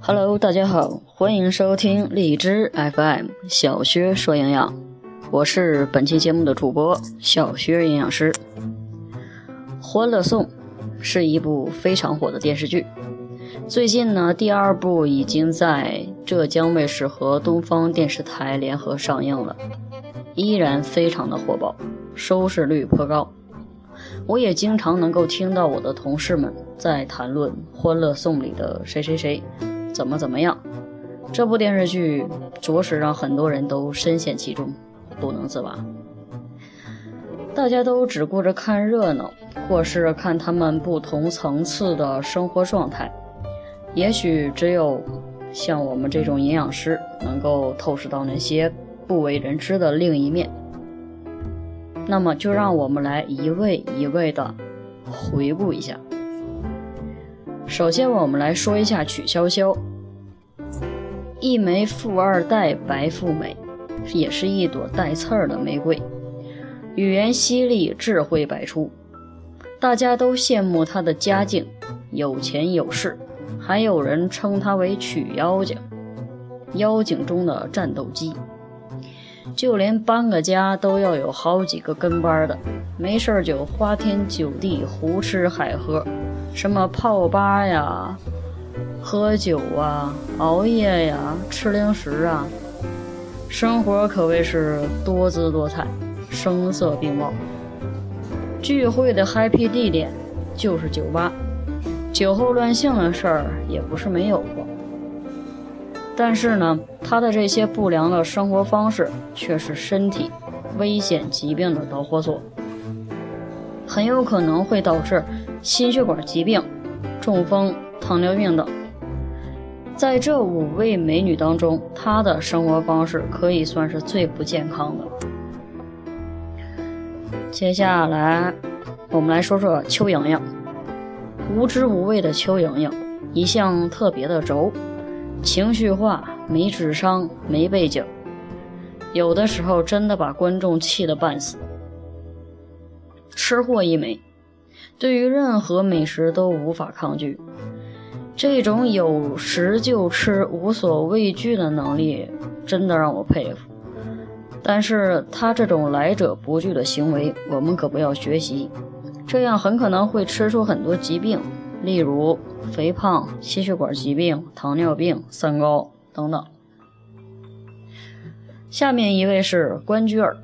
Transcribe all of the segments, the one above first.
Hello，大家好，欢迎收听荔枝 FM 小薛说营养，我是本期节目的主播小薛营养师。《欢乐颂》是一部非常火的电视剧，最近呢，第二部已经在浙江卫视和东方电视台联合上映了，依然非常的火爆，收视率颇高。我也经常能够听到我的同事们在谈论《欢乐颂》里的谁谁谁。怎么怎么样？这部电视剧着实让很多人都深陷其中，不能自拔。大家都只顾着看热闹，或是看他们不同层次的生活状态。也许只有像我们这种营养师，能够透视到那些不为人知的另一面。那么，就让我们来一位一位的回顾一下。首先，我们来说一下曲筱绡，一枚富二代白富美，也是一朵带刺儿的玫瑰，语言犀利，智慧百出，大家都羡慕她的家境，有钱有势，还有人称她为曲妖精，妖精中的战斗机，就连搬个家都要有好几个跟班的，没事儿就花天酒地，胡吃海喝。什么泡吧呀，喝酒啊，熬夜呀，吃零食啊，生活可谓是多姿多彩，声色并茂。聚会的 happy 地点就是酒吧，酒后乱性的事儿也不是没有过。但是呢，他的这些不良的生活方式却是身体危险疾病的导火索，很有可能会导致。心血管疾病、中风、糖尿病等，在这五位美女当中，她的生活方式可以算是最不健康的。接下来，我们来说说邱莹莹。无知无畏的邱莹莹，一向特别的轴，情绪化，没智商，没背景，有的时候真的把观众气得半死。吃货一枚。对于任何美食都无法抗拒，这种有食就吃、无所畏惧的能力真的让我佩服。但是他这种来者不拒的行为，我们可不要学习，这样很可能会吃出很多疾病，例如肥胖、心血管疾病、糖尿病、三高等等。下面一位是关雎尔，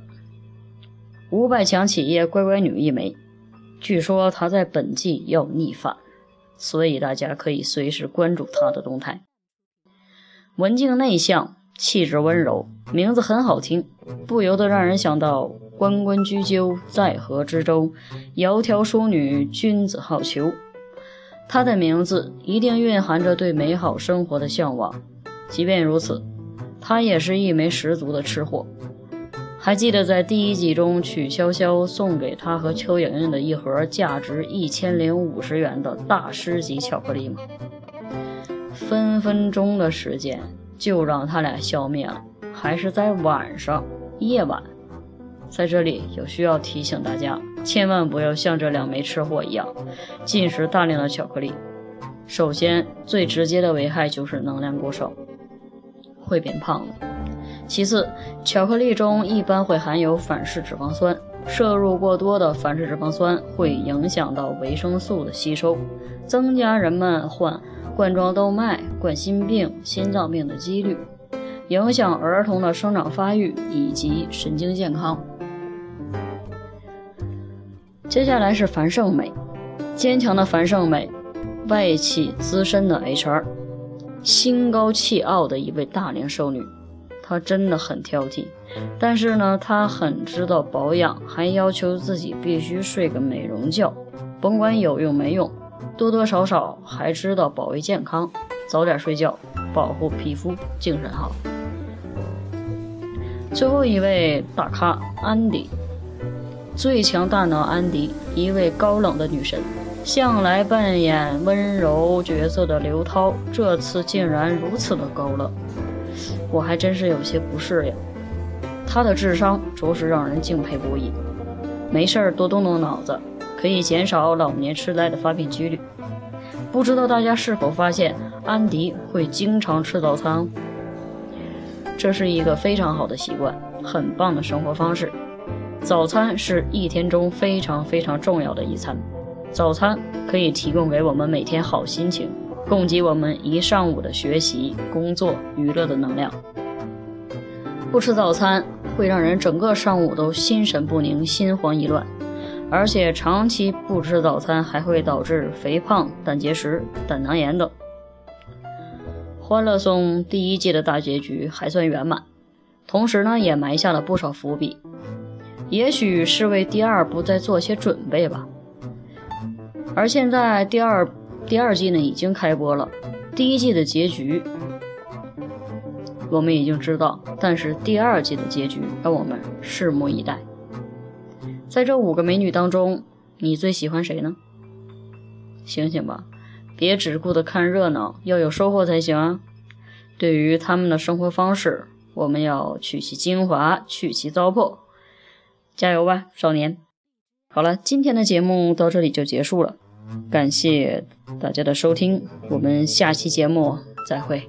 五百强企业乖乖女一枚。据说她在本季要逆反，所以大家可以随时关注她的动态。文静内向，气质温柔，名字很好听，不由得让人想到“关关雎鸠，在河之洲，窈窕淑女，君子好逑”。他的名字一定蕴含着对美好生活的向往。即便如此，他也是一枚十足的吃货。还记得在第一集中，曲筱绡送给他和邱莹莹的一盒价值一千零五十元的大师级巧克力吗？分分钟的时间就让他俩消灭了，还是在晚上夜晚。在这里有需要提醒大家，千万不要像这两枚吃货一样进食大量的巧克力。首先，最直接的危害就是能量过剩，会变胖。其次，巧克力中一般会含有反式脂肪酸，摄入过多的反式脂肪酸会影响到维生素的吸收，增加人们患冠状动脉、冠心病、心脏病的几率，影响儿童的生长发育以及神经健康。接下来是樊胜美，坚强的樊胜美，外企资深的 HR，心高气傲的一位大龄剩女。她真的很挑剔，但是呢，她很知道保养，还要求自己必须睡个美容觉，甭管有用没用，多多少少还知道保卫健康，早点睡觉，保护皮肤，精神好。最后一位大咖安迪，最强大脑安迪，一位高冷的女神，向来扮演温柔角色的刘涛，这次竟然如此的高冷。我还真是有些不适应，他的智商着实让人敬佩不已。没事儿多动动脑子，可以减少老年痴呆的发病几率。不知道大家是否发现，安迪会经常吃早餐？这是一个非常好的习惯，很棒的生活方式。早餐是一天中非常非常重要的一餐，早餐可以提供给我们每天好心情，供给我们一上午的学习、工作、娱乐的能量。不吃早餐会让人整个上午都心神不宁、心慌意乱，而且长期不吃早餐还会导致肥胖、胆结石、胆囊炎等。《欢乐颂》第一季的大结局还算圆满，同时呢也埋下了不少伏笔，也许是为第二部在做些准备吧。而现在第二第二季呢已经开播了，第一季的结局我们已经知道，但是第二季的结局让我们拭目以待。在这五个美女当中，你最喜欢谁呢？醒醒吧！别只顾着看热闹，要有收获才行啊！对于他们的生活方式，我们要取其精华，去其糟粕。加油吧，少年！好了，今天的节目到这里就结束了，感谢大家的收听，我们下期节目再会。